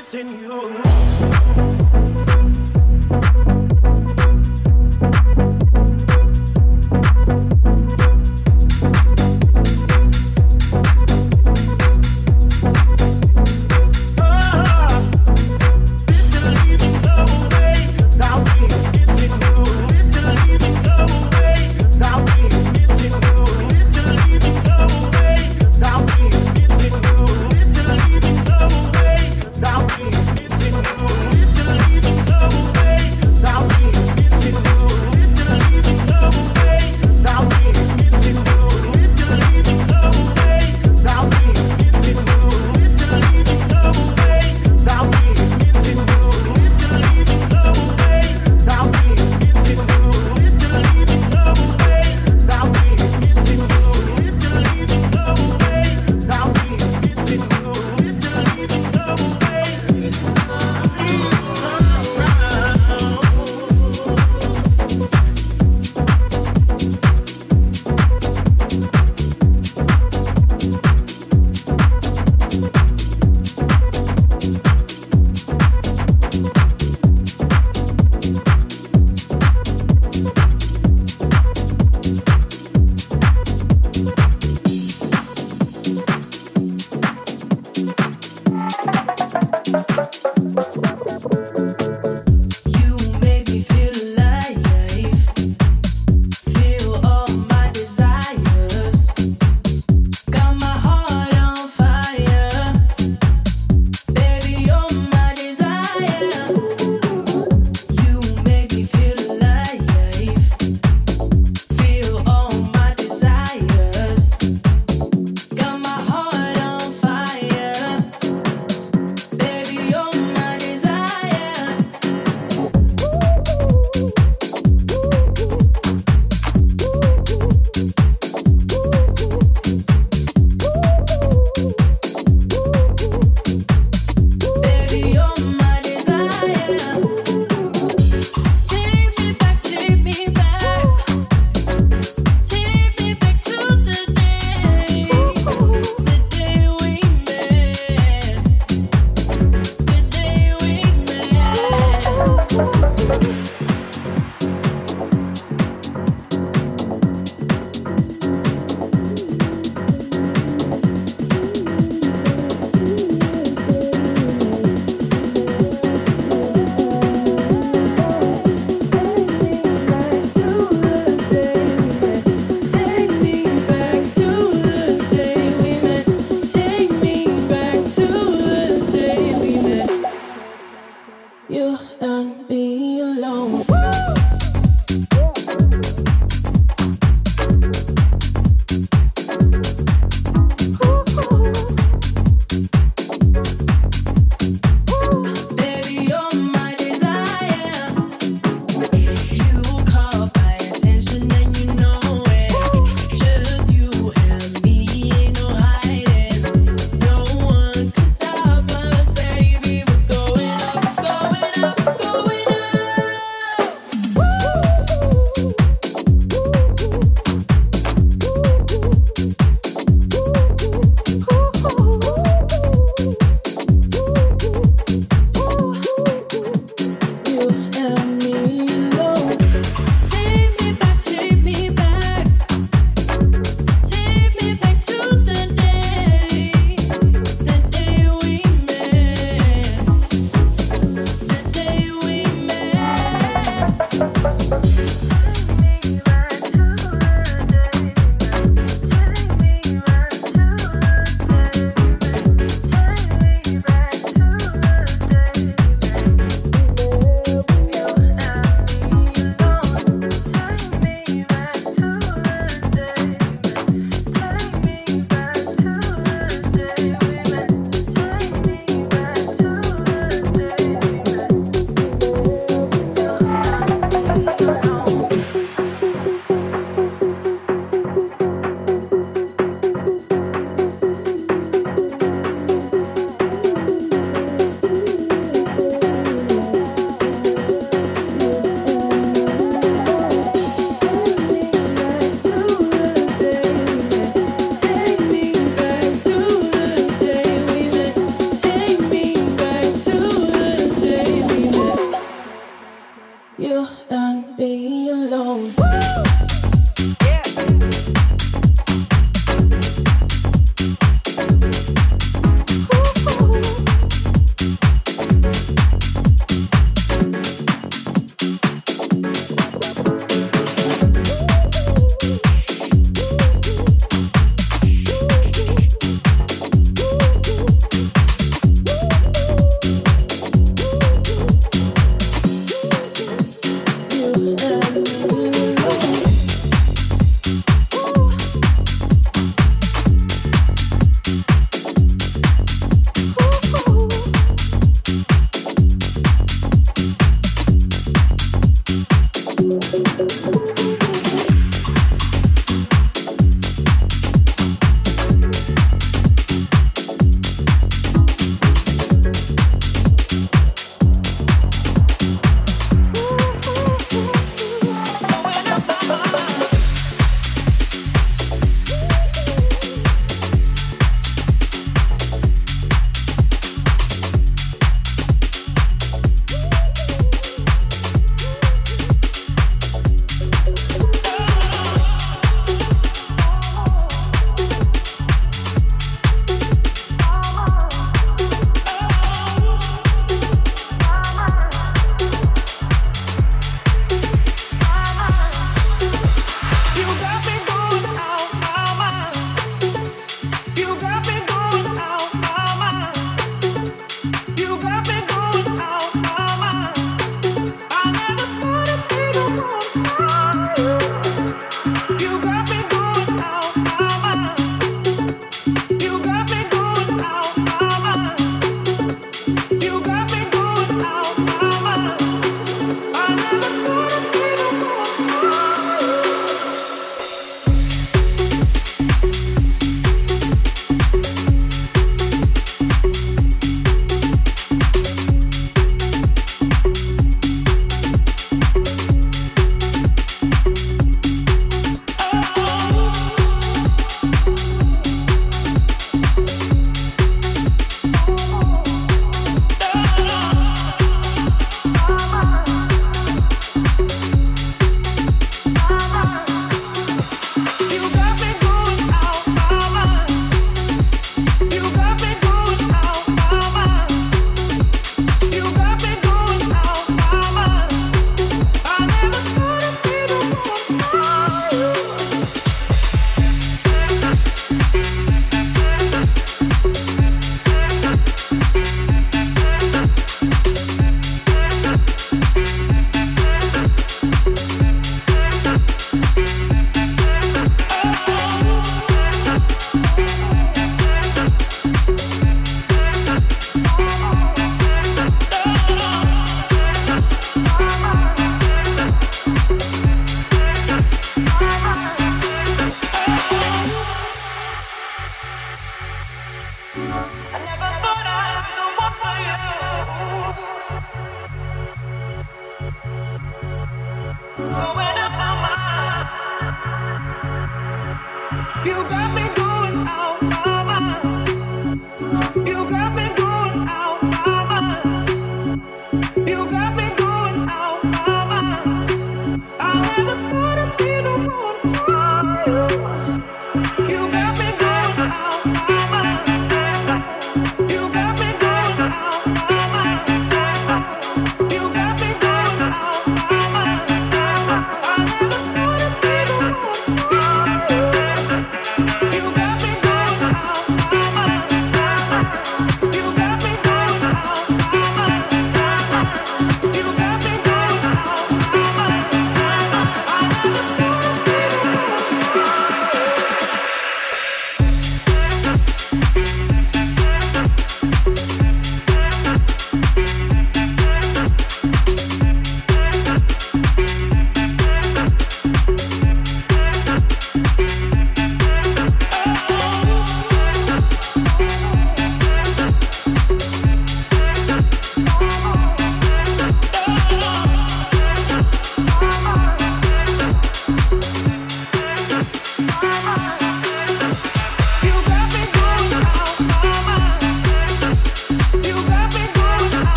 missing you.